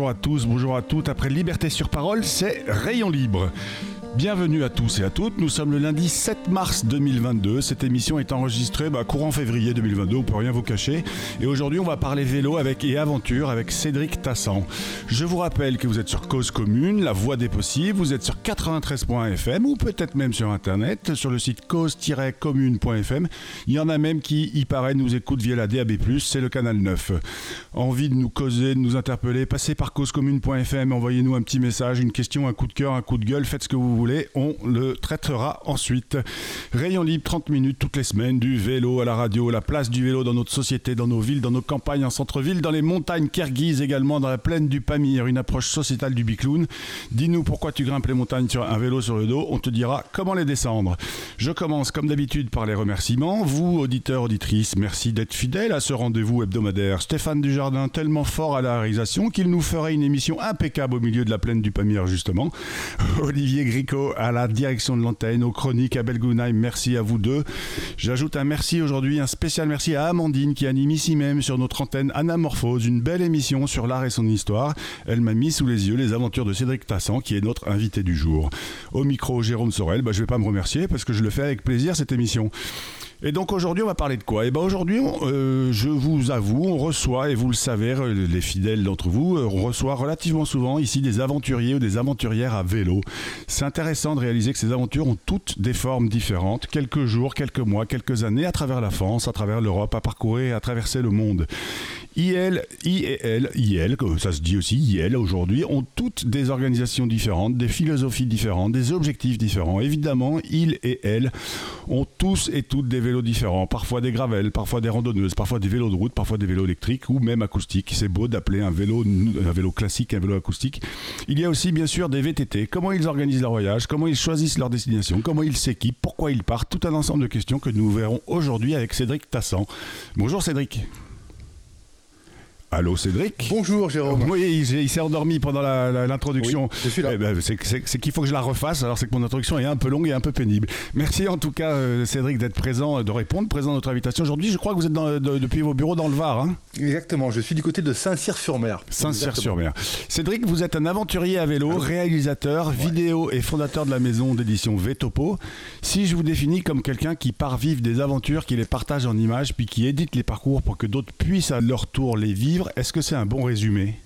bonjour à tous, bonjour à toutes. Après Liberté sur parole, c'est Rayon Libre. Bienvenue à tous et à toutes. Nous sommes le lundi 7 mars 2022. Cette émission est enregistrée bah, courant février 2022, on peut rien vous cacher. Et aujourd'hui, on va parler vélo avec et aventure avec Cédric Tassan. Je vous rappelle que vous êtes sur Cause Commune, la voie des possibles. Vous êtes sur 93.fm ou peut-être même sur internet, sur le site cause-commune.fm. Il y en a même qui, y paraît, nous écoutent via la DAB+, c'est le canal 9. Envie de nous causer, de nous interpeller, passez par causecommune.fm, envoyez-nous un petit message, une question, un coup de cœur, un coup de gueule, faites ce que vous on le traitera ensuite. Rayon libre, 30 minutes toutes les semaines, du vélo à la radio, la place du vélo dans notre société, dans nos villes, dans nos campagnes, en centre-ville, dans les montagnes kirghizes également, dans la plaine du Pamir, une approche sociétale du bicloun. Dis-nous pourquoi tu grimpes les montagnes sur un vélo sur le dos, on te dira comment les descendre. Je commence comme d'habitude par les remerciements. Vous, auditeurs, auditrices, merci d'être fidèles à ce rendez-vous hebdomadaire. Stéphane Dujardin, tellement fort à la réalisation qu'il nous ferait une émission impeccable au milieu de la plaine du Pamir, justement. Olivier À la direction de l'antenne, aux chroniques, à Belgounheim. Merci à vous deux. J'ajoute un merci aujourd'hui, un spécial merci à Amandine qui anime ici même sur notre antenne Anamorphose, une belle émission sur l'art et son histoire. Elle m'a mis sous les yeux les aventures de Cédric Tassan qui est notre invité du jour. Au micro, Jérôme Sorel, bah, je vais pas me remercier parce que je le fais avec plaisir cette émission. Et donc aujourd'hui, on va parler de quoi? Eh ben aujourd'hui, euh, je vous avoue, on reçoit, et vous le savez, les fidèles d'entre vous, euh, on reçoit relativement souvent ici des aventuriers ou des aventurières à vélo. C'est intéressant de réaliser que ces aventures ont toutes des formes différentes, quelques jours, quelques mois, quelques années, à travers la France, à travers l'Europe, à parcourir, à traverser le monde. IL, IEL, IL, ça se dit aussi IL aujourd'hui, ont toutes des organisations différentes, des philosophies différentes, des objectifs différents. Évidemment, ils et elles ont tous et toutes des vélos différents, parfois des gravelles, parfois des randonneuses, parfois des vélos de route, parfois des vélos électriques ou même acoustiques. C'est beau d'appeler un vélo un vélo classique un vélo acoustique. Il y a aussi bien sûr des VTT. Comment ils organisent leur voyage, comment ils choisissent leur destination, comment ils s'équipent, pourquoi ils partent, tout un ensemble de questions que nous verrons aujourd'hui avec Cédric Tassan. Bonjour Cédric. Allô Cédric Bonjour Jérôme. Oui, il, s'est endormi pendant l'introduction. Eh ben, c'est qu'il faut que je la refasse, alors c'est que mon introduction est un peu longue et un peu pénible. Merci en tout cas euh, Cédric d'être présent, de répondre, présent à notre invitation aujourd'hui. Je crois que vous êtes depuis vos bureaux dans le Var. Hein Exactement, je suis du côté de Saint-Cyr-sur-Mer. Saint-Cyr-sur-Mer. Cédric, vous êtes un aventurier à vélo, réalisateur, vidéo et fondateur de la maison d'édition Vetopo. Si je vous définis comme quelqu'un qui part vivre des aventures, qui les partage en images, puis qui édite les parcours pour que d'autres puissent à leur tour les vivre, est-ce que c'est un bon résumé?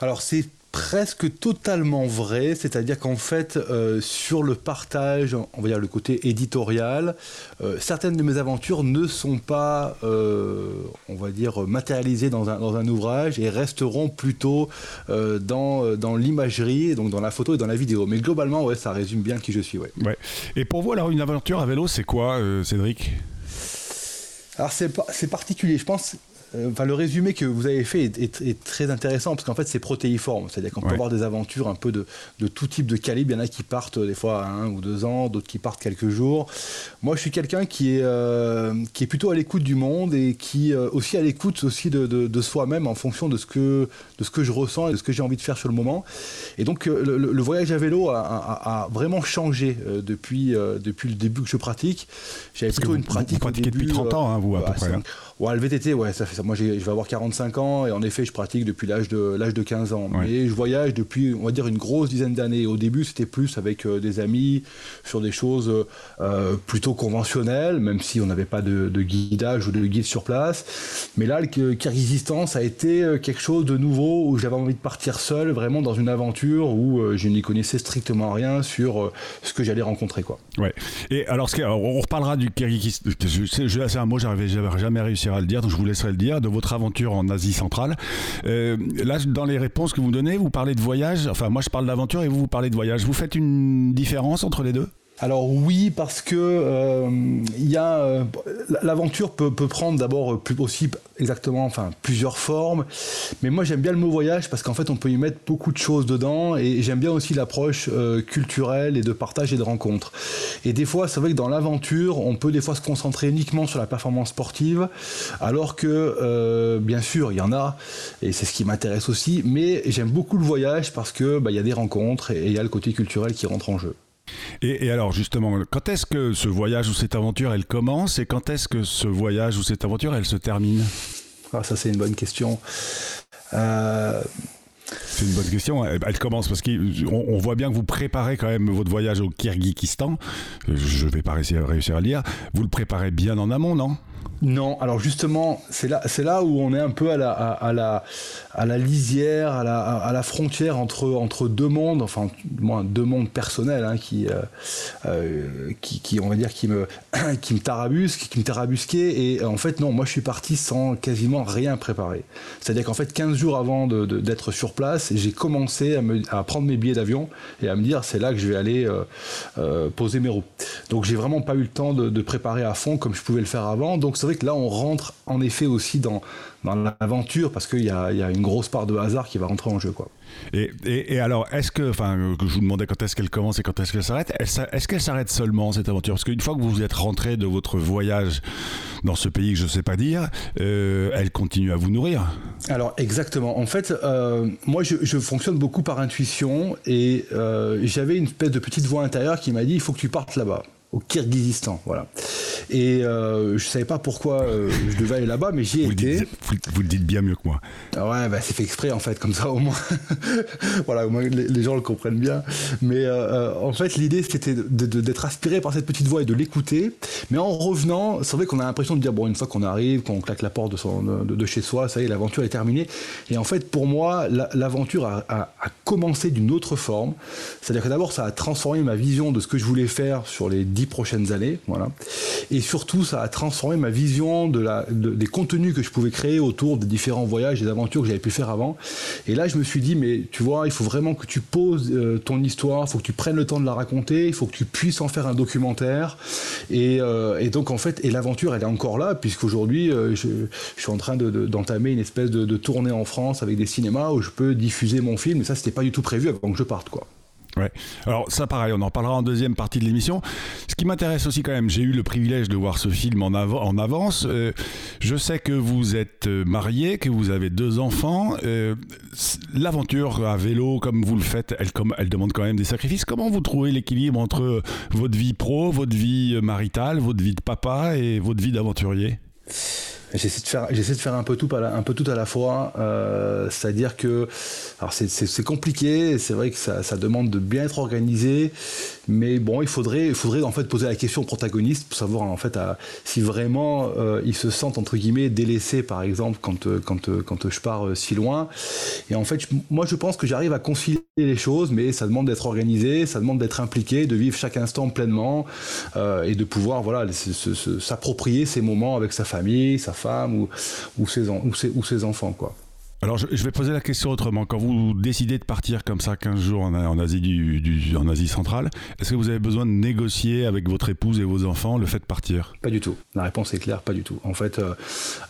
Alors c'est presque totalement vrai, c'est-à-dire qu'en fait, euh, sur le partage, on va dire le côté éditorial, euh, certaines de mes aventures ne sont pas, euh, on va dire, matérialisées dans un, dans un, ouvrage et resteront plutôt dans, dans l'imagerie, donc dans la photo et dans la vidéo. Mais globalement, ouais, ça résume bien qui je suis. Ouais. ouais. Et pour vous, alors, une aventure à vélo, c'est quoi, Cédric? Alors c'est particulier, je pense enfin, le résumé que vous avez fait est, très intéressant parce qu'en fait c'est protéiforme, c'est-à-dire qu'on peut avoir des aventures un peu de, tout type de calibre. Il y en a qui partent des fois à un ou deux ans, d'autres qui partent quelques jours. Moi je suis quelqu'un qui est, euh, qui est plutôt à l'écoute du monde et qui euh, aussi à l'écoute aussi de, soi-même en fonction de ce, que, de ce que je ressens et de ce que j'ai envie de faire sur le moment. Et donc le, voyage à vélo a, vraiment changé depuis, depuis le début que je pratique. J'avais plutôt une pratique. Vous pratiquez depuis 30 ans, hein, vous, à peu près. Hein. Ouais, le VTT, ouais, ça fait ça. Moi, je vais avoir 45 ans et en effet, je pratique depuis l'âge de l'âge de 15 ans. Mais je voyage depuis, on va dire, une grosse dizaine d'années. Au début, c'était plus avec euh, des amis sur des choses euh, plutôt conventionnelles, même si on n'avait pas de, guidage ou de guide sur place. Mais là, le Kyrgyzstan, ça a été euh, quelque chose de nouveau où j'avais envie de partir seul, vraiment dans une aventure où je n'y connaissais strictement rien sur ce que j'allais rencontrer, quoi. Ouais. Et alors, ce on reparlera du Kyrgyzstan. C'est un mot, j'avais jamais réussi à le dire, donc je vous laisserai le dire, de votre aventure en Asie centrale. Euh, là, dans les réponses que vous donnez, vous parlez de voyage, enfin moi je parle d'aventure et vous, vous parlez de voyage. Vous faites une différence entre les deux? Alors oui, parce que euh, euh, l'aventure peut, prendre d'abord plus aussi exactement, enfin plusieurs formes. Mais moi j'aime bien le mot voyage parce qu'en fait on peut y mettre beaucoup de choses dedans et j'aime bien aussi l'approche euh, culturelle et de partage et de rencontre. Et des fois c'est vrai que dans l'aventure on peut des fois se concentrer uniquement sur la performance sportive, alors que bien sûr il y en a et c'est ce qui m'intéresse aussi. Mais j'aime beaucoup le voyage parce que bah, il y a des rencontres et il y a le côté culturel qui rentre en jeu. Et, alors justement, quand est-ce que ce voyage ou cette aventure, elle commence et quand est-ce que ce voyage ou cette aventure, elle se termine? Ah, Ça c'est une bonne question. Euh, C'est une bonne question. Elle commence parce qu'on voit bien que vous préparez quand même votre voyage au Kyrgyzstan. Je ne vais pas réussir, réussir à lire. Vous le préparez bien en amont, non? Non, alors justement, c'est là, où on est un peu à la, lisière, à la, frontière entre, deux mondes, enfin, deux mondes personnels, hein, qui, euh, euh, qui, on va dire, qui me, qui qui me. Et en fait, non, moi, je suis parti sans quasiment rien préparer. C'est-à-dire qu'en fait, 15 jours avant d'être sur place, j'ai commencé à, prendre mes billets d'avion et à me dire, c'est là que je vais aller euh, poser mes roues. Donc, j'ai vraiment pas eu le temps de, préparer à fond comme je pouvais le faire avant. Donc, vrai que là, on rentre en effet aussi dans, dans l'aventure parce qu'il y a, y a, une grosse part de hasard qui va rentrer en jeu. Quoi. Et, et, alors, est-ce que, enfin, je vous demandais quand est-ce qu'elle commence et quand est-ce qu'elle s'arrête, est-ce qu'elle s'arrête seulement cette aventure? Parce qu'une fois que vous êtes rentré de votre voyage dans ce pays que je ne sais pas dire, euh, elle continue à vous nourrir Alors, exactement. En fait, euh, moi, je, je, fonctionne beaucoup par intuition et euh, j'avais une espèce de petite voix intérieure qui m'a dit il faut que tu partes là-bas au Kyrgyzstan, voilà. Et euh, je savais pas pourquoi euh, je devais aller là-bas, mais j'y étais. vous, le dites bien mieux que moi. Ah ouais, bah, c'est fait exprès en fait, comme ça au moins, voilà, au moins les, gens le comprennent bien. Mais euh, en fait, l'idée c'était d'être aspiré par cette petite voix et de l'écouter. Mais en revenant, c'est vrai qu'on a l'impression de dire bon, une fois qu'on arrive, qu'on claque la porte de, son, de, chez soi, ça y est, l'aventure est terminée. Et en fait, pour moi, l'aventure a, a, commencé d'une autre forme. C'est-à-dire que d'abord, ça a transformé ma vision de ce que je voulais faire sur les dix prochaines années, voilà. Et surtout, ça a transformé ma vision de la, des contenus que je pouvais créer autour des différents voyages, des aventures que j'avais pu faire avant. Et là, je me suis dit, mais tu vois, il faut vraiment que tu poses euh, ton histoire, faut que tu prennes le temps de la raconter, il faut que tu puisses en faire un documentaire. Et, euh, donc, en fait, et l'aventure, elle est encore là, puisqu'aujourd'hui, euh, je, suis en train d'entamer une espèce de tournée en France avec des cinémas où je peux diffuser mon film. Et ça, c'était pas du tout prévu avant que je parte, quoi. Ouais. Alors ça pareil, on en parlera en deuxième partie de l'émission. Ce qui m'intéresse aussi quand même, j'ai eu le privilège de voir ce film en, avance. Euh, je sais que vous êtes euh, marié, que vous avez deux enfants. Euh, l'aventure à vélo, comme vous le faites, elle, elle demande quand même des sacrifices. Comment vous trouvez l'équilibre entre votre vie pro, votre vie maritale, votre vie de papa et votre vie d'aventurier? J'essaie de faire, j'essaie de faire un peu tout, un peu tout à la fois. Euh, c'est-à-dire que, alors c'est, compliqué. C'est vrai que ça, ça, demande de bien être organisé. Mais bon, il faudrait, il faudrait en fait poser la question aux protagonistes pour savoir en fait si vraiment euh, ils se sentent entre guillemets délaissés, par exemple, quand euh, quand euh, quand je pars si loin. Et en fait, moi, je pense que j'arrive à concilier les choses, mais ça demande d'être organisé, ça demande d'être impliqué, de vivre chaque instant pleinement et de pouvoir voilà s'approprier ces moments avec sa famille, sa femme ou ou ses, ou ses, ou ses enfants quoi. Alors, je, vais poser la question autrement. Quand vous décidez de partir comme ça 15 jours en, Asie, du, en Asie centrale, est-ce que vous avez besoin de négocier avec votre épouse et vos enfants le fait de partir? Pas du tout. La réponse est claire, pas du tout. En fait, euh,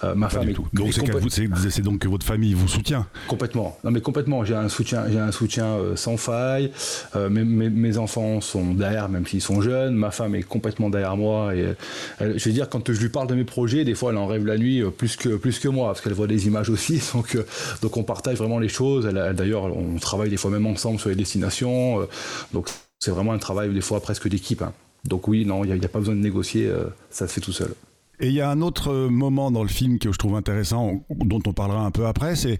euh, ma femme. Du tout. donc, c'est donc que votre famille vous soutient Complètement. Non, mais complètement. J'ai un soutien, j'ai un soutien euh, sans faille. Mes, mes, enfants sont derrière, même s'ils sont jeunes. Ma femme est complètement derrière moi. Et je veux dire, quand je lui parle de mes projets, des fois, elle en rêve la nuit plus que, plus que moi, parce qu'elle voit des images aussi. Donc, donc on partage vraiment les choses. D'ailleurs, on travaille des fois même ensemble sur les destinations. Euh, donc c'est vraiment un travail des fois presque d'équipe. Hein. Donc oui, non, il n'y a, pas besoin de négocier, euh, ça se fait tout seul. Et il y a un autre moment dans le film que je trouve intéressant, dont on parlera un peu après, c'est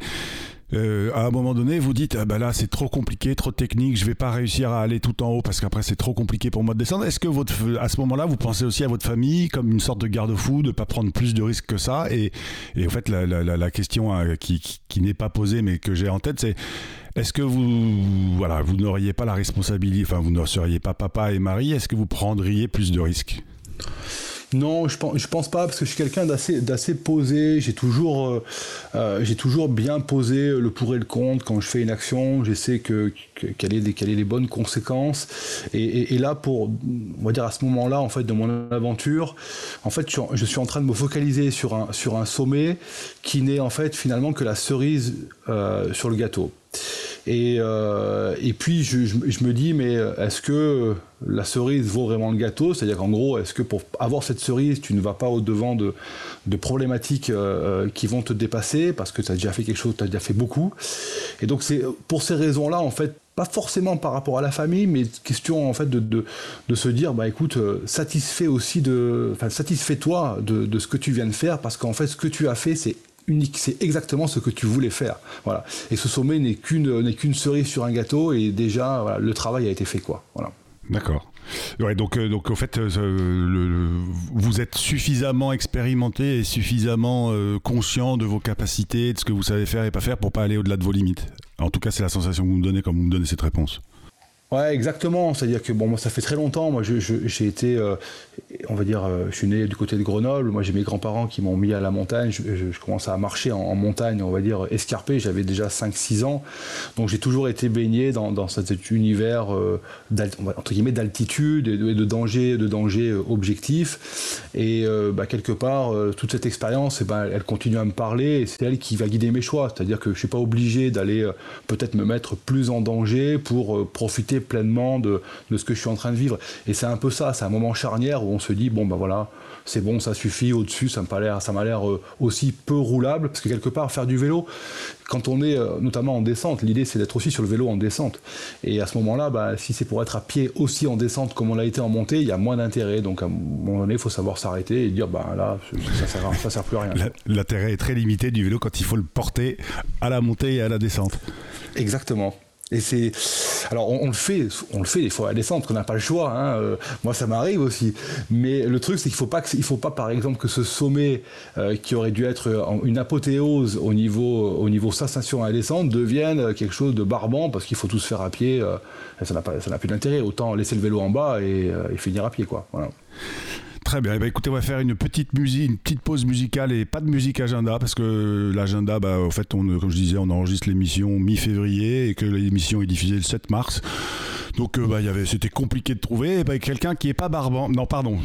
euh, à un moment donné, vous dites ah bah là c'est trop compliqué, trop technique, je vais pas réussir à aller tout en haut parce qu'après c'est trop compliqué pour moi de descendre. Est-ce que votre, à ce moment-là, vous pensez aussi à votre famille comme une sorte de garde-fou, de pas prendre plus de risques que ça Et, et en fait, la, la, question euh, qui, qui, n'est pas posée mais que j'ai en tête, c'est est-ce que vous, voilà, vous n'auriez pas la responsabilité, enfin vous ne seriez pas papa et mari, est-ce que vous prendriez plus de risques? Non, je pense, pense pas parce que je suis quelqu'un d'assez, posé. J'ai toujours, euh, euh, j'ai toujours bien posé le pour et le contre quand je fais une action. J'essaie que, que quelles est les, bonnes conséquences. Et, là, pour, on va dire à ce moment-là, en fait, de mon aventure, en fait, je, suis en train de me focaliser sur un sur un sommet qui n'est en fait finalement que la cerise euh, sur le gâteau. Et, euh, et puis je, me dis, mais est-ce que la cerise vaut vraiment le gâteau? C'est-à-dire qu'en gros, est-ce que pour avoir cette cerise, tu ne vas pas au-devant de, problématiques euh, qui vont te dépasser parce que tu as déjà fait quelque chose, tu as déjà fait beaucoup? Et donc c'est pour ces raisons-là, en fait, pas forcément par rapport à la famille, mais question en fait de, se dire, bah écoute, euh, aussi de, satisfais-toi de, de ce que tu viens de faire parce qu'en fait, ce que tu as fait, c'est c'est exactement ce que tu voulais faire. Voilà. Et ce sommet n'est qu'une n'est qu'une cerise sur un gâteau et déjà le travail a été fait quoi. Voilà. D'accord. Ouais, donc, euh, donc, au fait, euh, vous êtes suffisamment expérimenté et suffisamment euh, conscient de vos capacités, de ce que vous savez faire et pas faire pour pas aller au-delà de vos limites. En tout cas, c'est la sensation que vous me donnez quand vous me donnez cette réponse. Ouais, exactement. C'est-à-dire que bon, moi, ça fait très longtemps. Moi, j'ai été, euh, on va dire, euh, je suis né du côté de Grenoble. Moi, j'ai mes grands-parents qui m'ont mis à la montagne. Je, je, commençais à marcher en, montagne, on va dire, escarpé. J'avais déjà 5-6 ans. Donc, j'ai toujours été baigné dans, cet univers, euh, d'altitude et de, de, danger, de danger euh, objectif. Et bah, quelque part, toute cette expérience, eh ben, elle continue à me parler. C'est elle qui va guider mes choix. C'est-à-dire que je suis pas obligé d'aller peut-être me mettre plus en danger pour profiter pleinement de, ce que je suis en train de vivre. Et c'est un peu ça, c'est un moment charnière où on se dit, bon ben voilà, c'est bon, ça suffit, au-dessus, ça m'a l'air, ça m'a l'air euh, aussi peu roulable, parce que quelque part, faire du vélo, quand on est euh, notamment en descente, l'idée c'est d'être aussi sur le vélo en descente. Et à ce moment-là, bah, si c'est pour être à pied aussi en descente comme on l'a été en montée, il y a moins d'intérêt. Donc à un moment donné, il faut savoir s'arrêter et dire, bah là, ça sert, ça sert plus à rien. L'intérêt est très limité du vélo quand il faut le porter à la montée et à la descente. Exactement. Et c'est alors on, le fait, on le fait des fois à descendre parce qu'on n'a pas le choix. Hein, euh, moi ça m'arrive aussi. Mais le truc c'est qu'il faut pas il faut pas par exemple que ce sommet euh, qui aurait dû être une apothéose au niveau au niveau sensation à descendre devienne quelque chose de barbant parce qu'il faut tout se faire à pied. Euh, ça n'a pas ça n'a plus d'intérêt. Autant laisser le vélo en bas et, et finir à pied quoi. Voilà. Très bien. Eh ben, écoutez, on va faire une petite musique, une petite pause musicale et pas de musique agenda parce que l'agenda, bah, en fait, on, comme je disais, on enregistre l'émission mi-février et que l'émission est diffusée le 7 mars. Donc, euh, bah, c'était compliqué de trouver. Bah, quelqu'un qui est pas barbant. Non, pardon.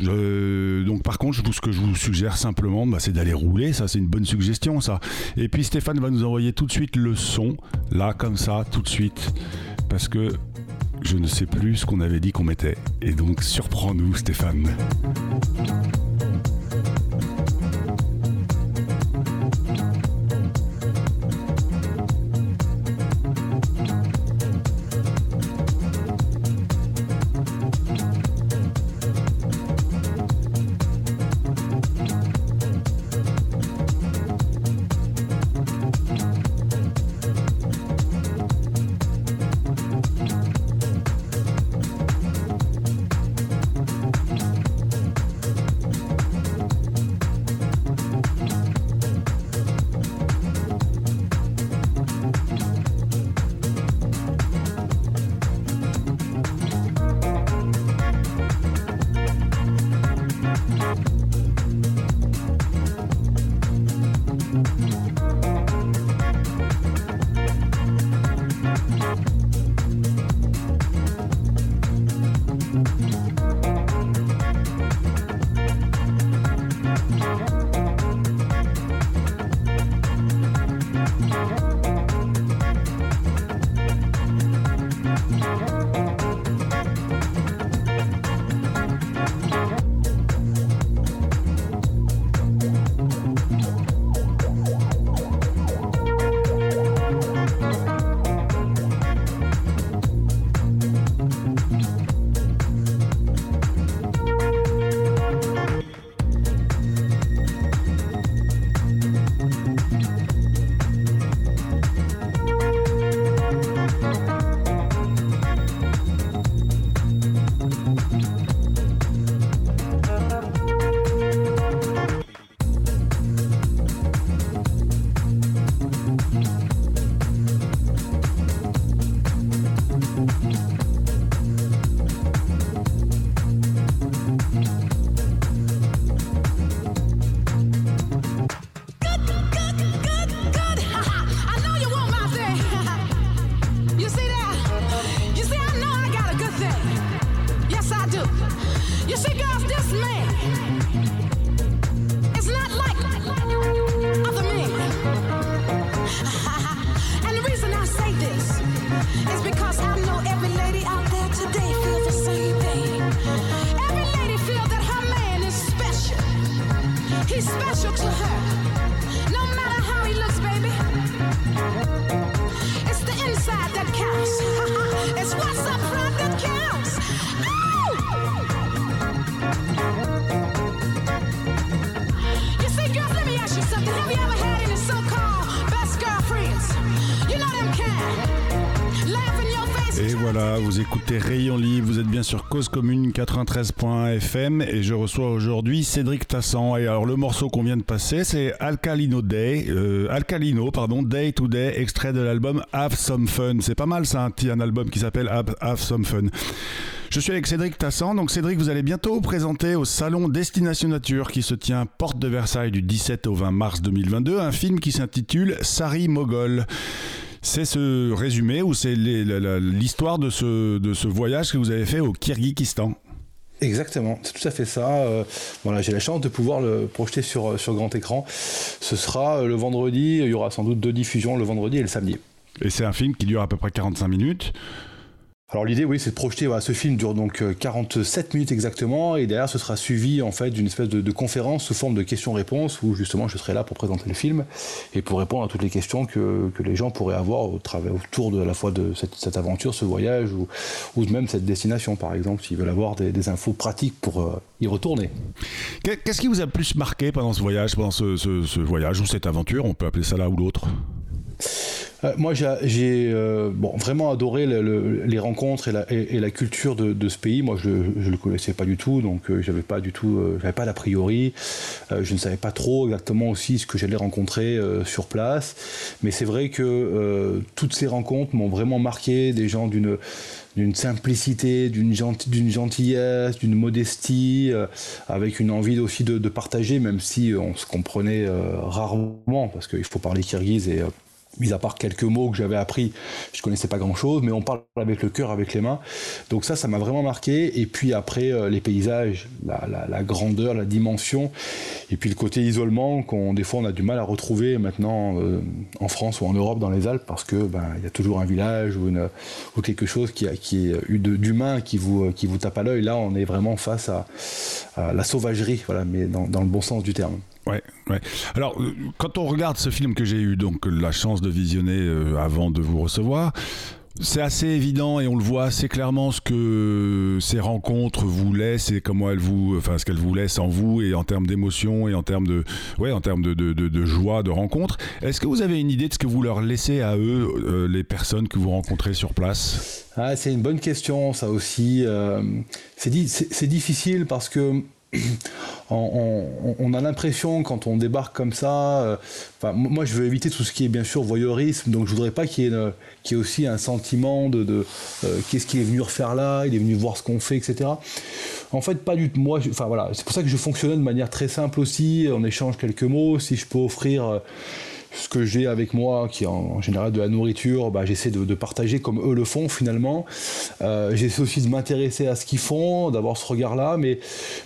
donc, par contre, ce que je vous suggère simplement, bah, c'est d'aller rouler. Ça, c'est une bonne suggestion, ça. Et puis, Stéphane va nous envoyer tout de suite le son, là, comme ça, tout de suite, parce que je ne sais plus ce qu'on avait dit qu'on mettait. Et donc, surprends-nous, Stéphane. He's special to her. Voilà, vous écoutez Rayon Libre, vous êtes bien sur Cause Commune 93.fm et je reçois aujourd'hui Cédric Tassan. Et alors le morceau qu'on vient de passer, c'est Alcalino Day, euh, Alcalino, pardon, Day to Day, extrait de l'album Have Some Fun. C'est pas mal ça, un, album qui s'appelle Have, Have Some Fun. Je suis avec Cédric Tassan. Donc Cédric, vous allez bientôt vous présenter au salon Destination Nature qui se tient porte de Versailles du 17 au 20 mars 2022 un film qui s'intitule Sari Mogol. C'est ce résumé ou c'est l'histoire de ce, de ce voyage que vous avez fait au Kyrgyzstan Exactement, c'est tout à fait ça. Euh, voilà, j'ai la chance de pouvoir le projeter sur, sur grand écran. Ce sera le vendredi, il y aura sans doute deux diffusions le vendredi et le samedi. Et c'est un film qui dure à peu près 45 minutes. Alors l'idée, oui, c'est de projeter. Voilà, ce film dure donc 47 euh, minutes exactement, et derrière, ce sera suivi en fait d'une espèce de, conférence sous forme de questions-réponses où justement, je serai là pour présenter le film et pour répondre à toutes les questions que, que les gens pourraient avoir autour de la fois de cette, aventure, ce voyage ou, ou même cette destination, par exemple, s'ils veulent avoir des, infos pratiques pour euh, y retourner. Qu'est-ce qui vous a plus marqué pendant ce voyage, pendant ce, ce voyage ou cette aventure On peut appeler ça là ou l'autre? Euh, moi, j'ai euh, vraiment adoré les rencontres et la, culture de, ce pays. Moi, je ne le connaissais pas du tout, donc euh, j'avais pas du tout, j'avais pas d'a priori. je ne savais pas trop exactement aussi ce que j'allais rencontrer sur place. Mais c'est vrai que toutes ces rencontres m'ont vraiment marqué. Des gens d'une simplicité, d'une gentillesse, d'une modestie, avec une envie aussi de, partager, même si on se comprenait rarement, parce qu'il faut parler kirghize et mis à part quelques mots que j'avais appris, je connaissais pas grand chose, mais on parle avec le cœur, avec les mains. Donc ça, ça m'a vraiment marqué. Et puis après, euh, les paysages, la, grandeur, la dimension, et puis le côté isolement qu'on des fois on a du mal à retrouver maintenant euh, en France ou en Europe dans les Alpes, parce que ben il y a toujours un village ou, une, ou quelque chose qui qui est d'humain qui vous qui vous tape à l'œil. Là, on est vraiment face à, la sauvagerie, voilà, mais dans le bon sens du terme. Ouais, ouais. Alors, euh, quand on regarde ce film que j'ai eu donc la chance de visionner euh, avant de vous recevoir, c'est assez évident et on le voit assez clairement ce que ces rencontres vous laissent et comment elles vous, enfin ce qu'elles vous laissent en vous et en termes d'émotion et en termes de, ouais, en termes de, de, de, joie, de rencontre. Est-ce que vous avez une idée de ce que vous leur laissez à eux, euh, les personnes que vous rencontrez sur place? Ah, C'est une bonne question, ça aussi. c'est difficile parce que on, a l'impression quand on débarque comme ça, euh, moi je veux éviter tout ce qui est bien sûr voyeurisme, donc je voudrais pas qu'il y, ait aussi un sentiment de, euh, qu'est-ce qu'il est venu refaire là, il est venu voir ce qu'on fait, etc. En fait, pas du tout. Moi, enfin voilà, c'est pour ça que je fonctionnais de manière très simple aussi. On échange quelques mots. Si je peux offrir euh, ce que j'ai avec moi, qui est en, général de la nourriture, bah, j'essaie de, partager comme eux le font finalement. Euh, j'essaie aussi de m'intéresser à ce qu'ils font, d'avoir ce regard-là, mais,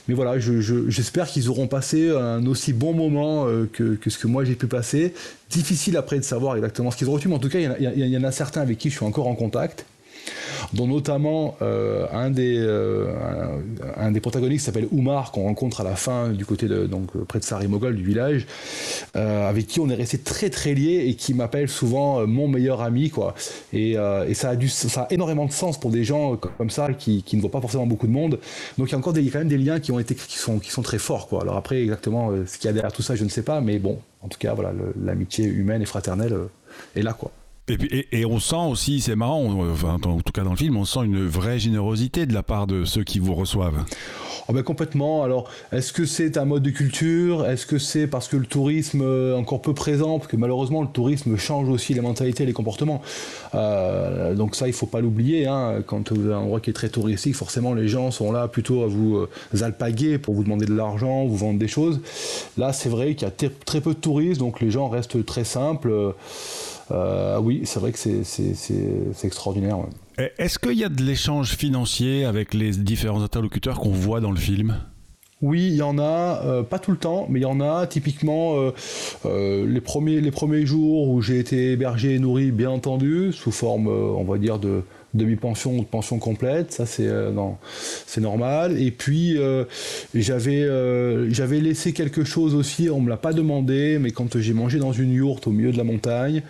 mais voilà, j'espère qu'ils auront passé un aussi bon moment euh, que, ce que moi j'ai pu passer. Difficile après de savoir exactement ce qu'ils ont retenu, mais en tout cas, il y, en a certains avec qui je suis encore en contact dont notamment euh, un, des, euh, un, protagonistes s'appelle Oumar, qu'on rencontre à la fin du côté de, donc, près de Sarimogol, du village, euh, avec qui on est resté très très liés et qui m'appelle souvent mon meilleur ami. Quoi. Et, ça, a ça énormément de sens pour des gens comme ça qui, qui ne voient pas forcément beaucoup de monde. Donc il y a encore des, quand même des liens qui, ont été, qui, sont, qui sont très forts. Quoi. Alors après, exactement ce qu'il y a derrière tout ça, je ne sais pas, mais bon, en tout cas, voilà, l'amitié humaine et fraternelle est là. quoi. Et, on sent aussi, c'est marrant, en tout cas dans le film, on sent une vraie générosité de la part de ceux qui vous reçoivent. Oh ben complètement. Alors, est-ce que c'est un mode de culture? Est-ce que c'est parce que le tourisme est encore peu présent? Parce que malheureusement, le tourisme change aussi les mentalités les comportements. Euh, donc ça, il faut pas l'oublier. Hein. Quand vous avez un endroit qui est très touristique, forcément, les gens sont là plutôt à vous euh, alpaguer pour vous demander de l'argent, vous vendre des choses. Là, c'est vrai qu'il y a très peu de touristes, donc les gens restent très simples. Euh, oui, c'est vrai que c'est extraordinaire. Est-ce qu'il y a de l'échange financier avec les différents interlocuteurs qu'on voit dans le film? Oui, il y en a, euh, pas tout le temps, mais il y en a. Typiquement, euh, les, premiers, les premiers jours où j'ai été hébergé et nourri, bien entendu, sous forme, on va dire, de, demi-pension ou de pension complète, ça c'est euh, normal. Et puis euh, j'avais euh, j'avais laissé quelque chose aussi, on me l'a pas demandé, mais quand j'ai mangé dans une yourte au milieu de la montagne,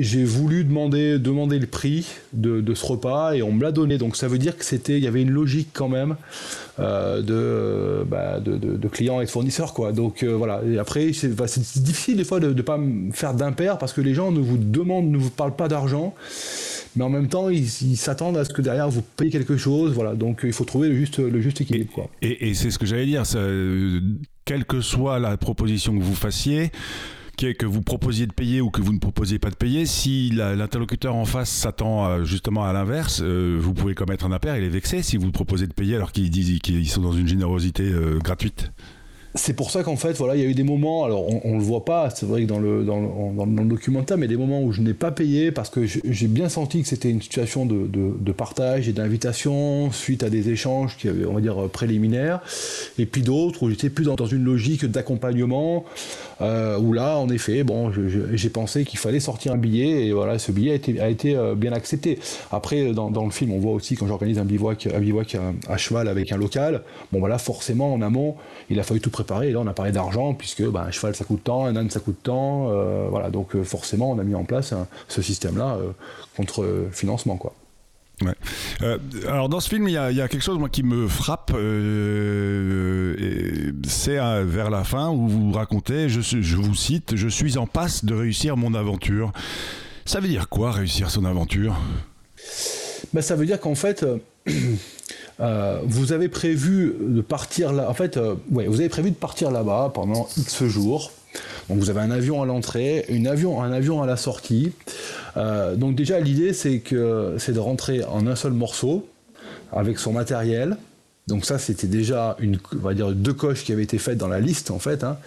j'ai voulu demander demander le prix de, de, ce repas et on me l'a donné. Donc ça veut dire que c'était il y avait une logique quand même de, bah, de, de, clients et de fournisseurs quoi. Donc voilà. Et après c'est bah, difficile des fois de ne pas faire d'impair parce que les gens ne vous demandent ne vous parlent pas d'argent mais en même temps, ils s'attendent à ce que derrière vous payez quelque chose. Voilà, donc il faut trouver le juste, le juste équilibre. Quoi. Et, c'est ce que j'allais dire, ça, quelle que soit la proposition que vous fassiez, que vous proposiez de payer ou que vous ne proposiez pas de payer, si l'interlocuteur en face s'attend justement à l'inverse, euh, vous pouvez commettre un impair, il est vexé si vous proposez de payer alors qu'ils disent qu'ils sont dans une générosité euh, gratuite. C'est pour ça qu'en fait, voilà, il y a eu des moments, alors on, ne le voit pas, c'est vrai que dans le, documentaire, mais des moments où je n'ai pas payé parce que j'ai bien senti que c'était une situation de, partage et d'invitation suite à des échanges qui avaient, on va dire, préliminaires, et puis d'autres où j'étais plus dans, une logique d'accompagnement, euh, où là, en effet, j'ai pensé qu'il fallait sortir un billet, et voilà, ce billet a été, euh, bien accepté. Après, dans, dans, le film, on voit aussi quand j'organise un bivouac, un bivouac à, cheval avec un local, bon voilà, forcément, en amont, il a fallu tout préparer. Et là, on a parlé d'argent, puisque ben, un cheval, ça coûte tant, un âne, ça coûte tant. Euh, voilà, donc euh, forcément, on a mis en place ce système-là euh, contre financement. Quoi. Alors dans ce film, il y, a, quelque chose qui me frappe. c'est vers la fin où vous racontez, je, vous cite, je suis en passe de réussir mon aventure. Ça veut dire quoi réussir son aventure? Ben, ça veut dire qu'en fait, Euh, vous avez prévu de partir euh, vous avez prévu de partir là-bas pendant X jours. Donc vous avez un avion à l'entrée, un avion, un avion à la sortie. Euh, donc déjà l'idée c'est que c'est de rentrer en un seul morceau avec son matériel. Donc ça c'était déjà une, on va dire deux coches qui avaient été faites dans la liste en fait. Hein.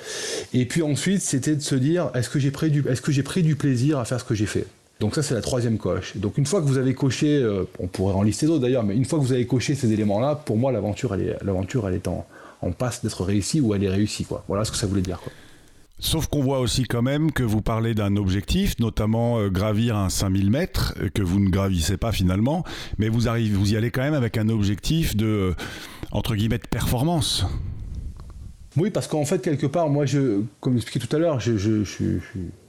Et puis ensuite c'était de se dire est-ce que j'ai pris du, est-ce que j'ai pris du plaisir à faire ce que j'ai fait? Donc ça, c'est la troisième coche. Donc une fois que vous avez coché, euh, on pourrait en lister d'autres d'ailleurs, mais une fois que vous avez coché ces éléments-là, pour moi, l'aventure, elle est, l'aventure, elle est en, passe d'être réussie ou elle est réussie. Quoi. Voilà ce que ça voulait dire. Sauf qu'on voit aussi quand même que vous parlez d'un objectif, notamment euh, gravir un 5000 mètres, que vous ne gravissez pas finalement, mais vous, arrivez, vous y allez quand même avec un objectif de, entre guillemets, de performance. Oui, parce qu'en fait, quelque part, moi, je, comme j'expliquais tout à l'heure, je, je,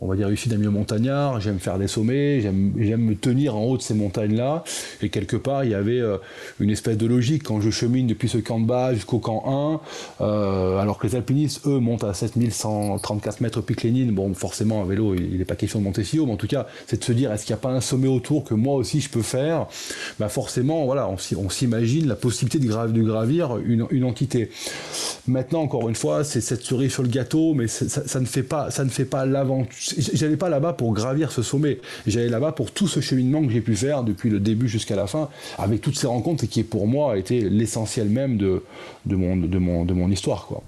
on va dire, issu d'un milieu montagnard, j'aime faire des sommets, j'aime me tenir en haut de ces montagnes-là. Et quelque part, il y avait euh, une espèce de logique quand je chemine depuis ce camp de bas jusqu'au camp 1, euh, alors que les alpinistes, eux, montent à 7134 mètres pic Lénine. Bon, forcément, à vélo, il n'est pas question de monter si haut, mais en tout cas, c'est de se dire, est-ce qu'il n'y a pas un sommet autour que moi aussi je peux faire? Bah Forcément, voilà, on s'imagine la possibilité de, de gravir une, une entité. Maintenant, encore une fois, c'est cette cerise sur le gâteau, mais ça, ne fait pas, ça ne fait pas l'aventure. J'allais pas là-bas pour gravir ce sommet. J'allais là-bas pour tout ce cheminement que j'ai pu faire depuis le début jusqu'à la fin, avec toutes ces rencontres et qui pour moi a été l'essentiel même de, de, mon, de, mon, de mon histoire, quoi.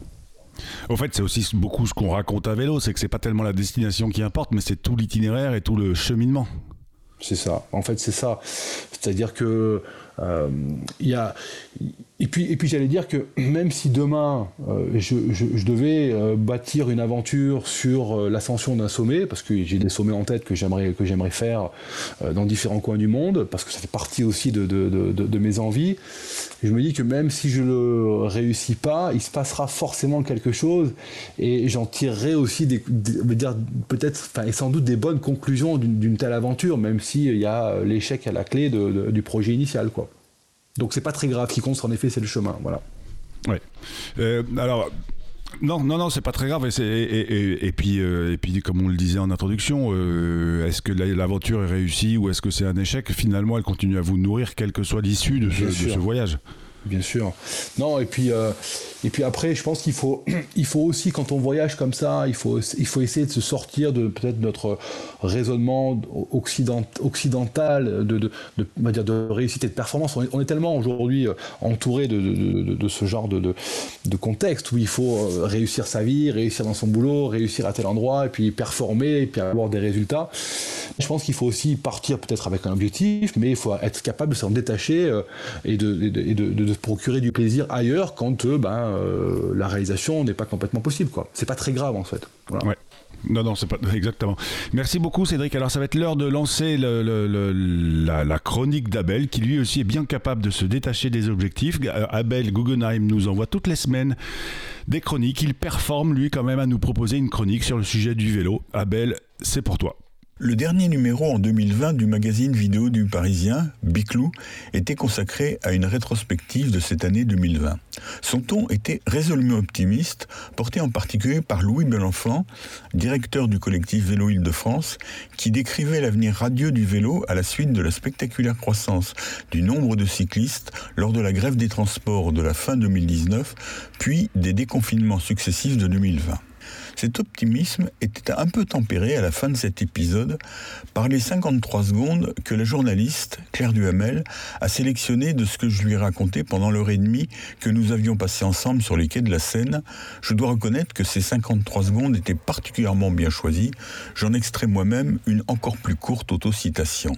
Au fait, c'est aussi beaucoup ce qu'on raconte à vélo, c'est que c'est pas tellement la destination qui importe, mais c'est tout l'itinéraire et tout le cheminement. C'est ça. En fait, c'est ça. C'est-à-dire que y a et puis, et puis j'allais dire que même si demain euh, je, je, devais euh, bâtir une aventure sur euh, l'ascension d'un sommet, parce que j'ai des sommets en tête que j'aimerais que j'aimerais faire dans différents coins du monde, parce que ça fait partie aussi de, de, de, de, mes envies, je me dis que même si je le réussis pas, il se passera forcément quelque chose, et j'en tirerai aussi des, peut-être, et sans doute des bonnes conclusions d'une telle aventure, même s'il y a l'échec à la clé du projet initial, quoi. Donc c'est pas très grave. Ce qui compte, en effet, c'est le chemin. Voilà. Ouais. Euh, alors. Non, non, non, c'est pas très grave. Et, et, puis, euh, et puis, comme on le disait en introduction, euh, est-ce que l'aventure est réussie ou est-ce que c'est un échec? Finalement, elle continue à vous nourrir, quelle que soit l'issue de, de, ce voyage. Bien sûr. Non, et puis, euh, et puis après, je pense qu'il faut, il faut aussi, quand on voyage comme ça, il faut, il faut essayer de se sortir de peut-être notre raisonnement occident, occidental de, de, de, dire de réussite et de performance. On est, tellement aujourd'hui euh, entouré de, de, ce genre de, de, contexte où il faut euh, réussir sa vie, réussir dans son boulot, réussir à tel endroit, et puis performer, et puis avoir des résultats. Je pense qu'il faut aussi partir peut-être avec un objectif, mais il faut être capable de s'en détacher et de, et de procurer du plaisir ailleurs quand euh, ben, euh, la réalisation n'est pas complètement possible. quoi. C'est pas très grave en fait. Non, non, c'est pas exactement. Merci beaucoup, Cédric. Alors, ça va être l'heure de lancer la, chronique d'Abel, qui lui aussi est bien capable de se détacher des objectifs. Euh, Abel Guggenheim nous envoie toutes les semaines des chroniques. Il performe, lui, quand même, à nous proposer une chronique sur le sujet du vélo. Abel, c'est pour toi. Le dernier numéro en 2020 du magazine vidéo du Parisien, Biclou, était consacré à une rétrospective de cette année 2020. Son ton était résolument optimiste, porté en particulier par Louis Belenfant, directeur du collectif Vélo Île-de-France, qui décrivait l'avenir radieux du vélo à la suite de la spectaculaire croissance du nombre de cyclistes lors de la grève des transports de la fin 2019, puis des déconfinements successifs de 2020. Cet optimisme était un peu tempéré à la fin de cet épisode par les 53 secondes que la journaliste Claire Duhamel a sélectionnées de ce que je lui ai raconté pendant l'heure et demie que nous avions passé ensemble sur les quais de la Seine. Je dois reconnaître que ces 53 secondes étaient particulièrement bien choisies. J'en extrais moi-même une encore plus courte autocitation.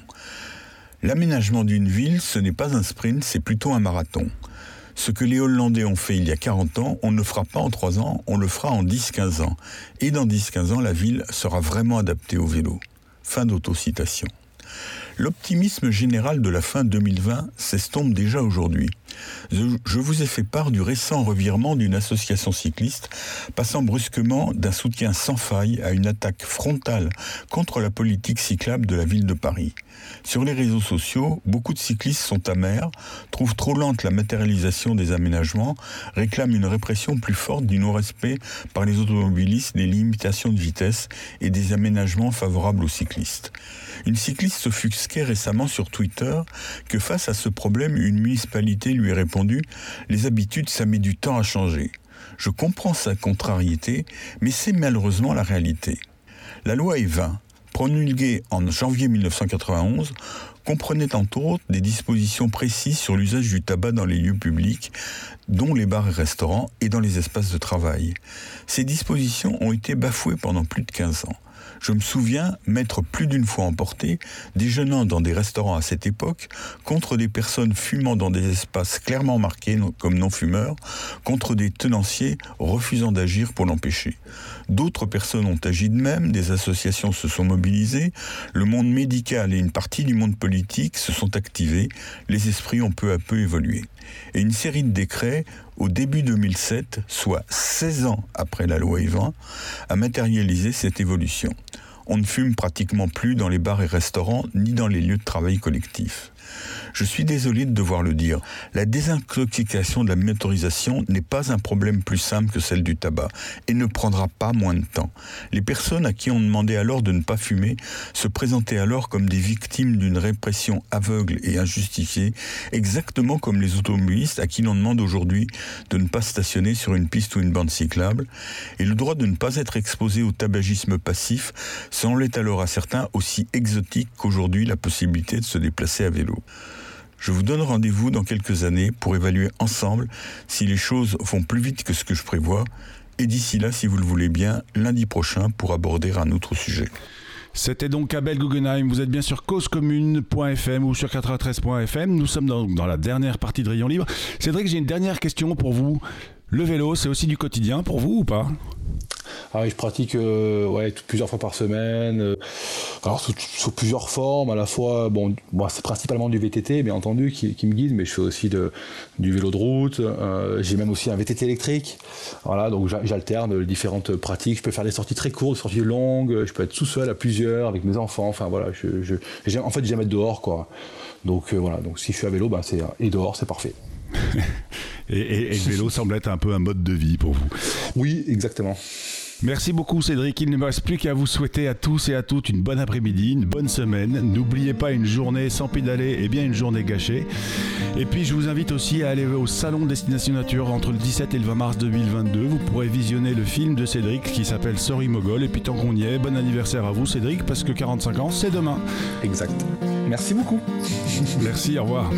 L'aménagement d'une ville, ce n'est pas un sprint, c'est plutôt un marathon. Ce que les Hollandais ont fait il y a 40 ans, on ne le fera pas en 3 ans, on le fera en 10-15 ans. Et dans 10-15 ans, la ville sera vraiment adaptée au vélo. Fin d'autocitation. L'optimisme général de la fin 2020 s'estompe déjà aujourd'hui. Je vous ai fait part du récent revirement d'une association cycliste passant brusquement d'un soutien sans faille à une attaque frontale contre la politique cyclable de la ville de Paris. Sur les réseaux sociaux, beaucoup de cyclistes sont amers, trouvent trop lente la matérialisation des aménagements, réclament une répression plus forte du non-respect par les automobilistes des limitations de vitesse et des aménagements favorables aux cyclistes. Une cycliste s'offusquait récemment sur Twitter que face à ce problème, une municipalité lui a répondu Les habitudes, ça met du temps à changer. Je comprends sa contrariété, mais c'est malheureusement la réalité. La loi est 20 promulguée en janvier 1991, comprenait entre autres des dispositions précises sur l'usage du tabac dans les lieux publics, dont les bars et restaurants, et dans les espaces de travail. Ces dispositions ont été bafouées pendant plus de 15 ans. Je me souviens m'être plus d'une fois emporté, déjeunant dans des restaurants à cette époque, contre des personnes fumant dans des espaces clairement marqués comme non-fumeurs, contre des tenanciers refusant d'agir pour l'empêcher. D'autres personnes ont agi de même, des associations se sont mobilisées, le monde médical et une partie du monde politique se sont activés, les esprits ont peu à peu évolué. Et une série de décrets, au début 2007, soit 16 ans après la loi Evin, a matérialisé cette évolution. On ne fume pratiquement plus dans les bars et restaurants ni dans les lieux de travail collectifs. Je suis désolé de devoir le dire, la désintoxication de la motorisation n'est pas un problème plus simple que celle du tabac et ne prendra pas moins de temps. Les personnes à qui on demandait alors de ne pas fumer se présentaient alors comme des victimes d'une répression aveugle et injustifiée, exactement comme les automobilistes à qui l'on demande aujourd'hui de ne pas stationner sur une piste ou une bande cyclable, et le droit de ne pas être exposé au tabagisme passif semblait alors à certains aussi exotique qu'aujourd'hui la possibilité de se déplacer à vélo. Je vous donne rendez-vous dans quelques années pour évaluer ensemble si les choses vont plus vite que ce que je prévois. Et d'ici là, si vous le voulez bien, lundi prochain pour aborder un autre sujet. C'était donc Abel Guggenheim. Vous êtes bien sur causecommune.fm ou sur 93.fm. Nous sommes dans, dans, la dernière partie de Rayon Libre. Cédric, j'ai une dernière question pour vous. Le vélo, c'est aussi du quotidien pour vous ou pas? Ah je pratique euh, ouais, plusieurs fois par semaine. Euh, alors sous, plusieurs formes, à la fois, bon, c'est principalement du VTT, bien entendu, qui, me guide, mais je fais aussi de, du vélo de route. Euh, j'ai même aussi un VTT électrique. Voilà, donc j'alterne différentes pratiques. Je peux faire des sorties très courtes, des sorties longues. Je peux être tout seul à plusieurs avec mes enfants. Enfin voilà, je, en fait j'aime être dehors, quoi. Donc voilà, donc si je suis à vélo, ben, c'est et dehors, c'est parfait. et, et le vélo semble être un peu un mode de vie pour vous? Oui, exactement. Merci beaucoup Cédric. Il ne me reste plus qu'à vous souhaiter à tous et à toutes une bonne après-midi, une bonne semaine. N'oubliez pas une journée sans pédaler et bien une journée gâchée. Et puis je vous invite aussi à aller au salon Destination Nature entre le 17 et le 20 mars 2022. Vous pourrez visionner le film de Cédric qui s'appelle Sorry Mogol. Et puis tant qu'on y est, bon anniversaire à vous Cédric parce que 45 ans c'est demain. Exact. Merci beaucoup. Merci, au revoir.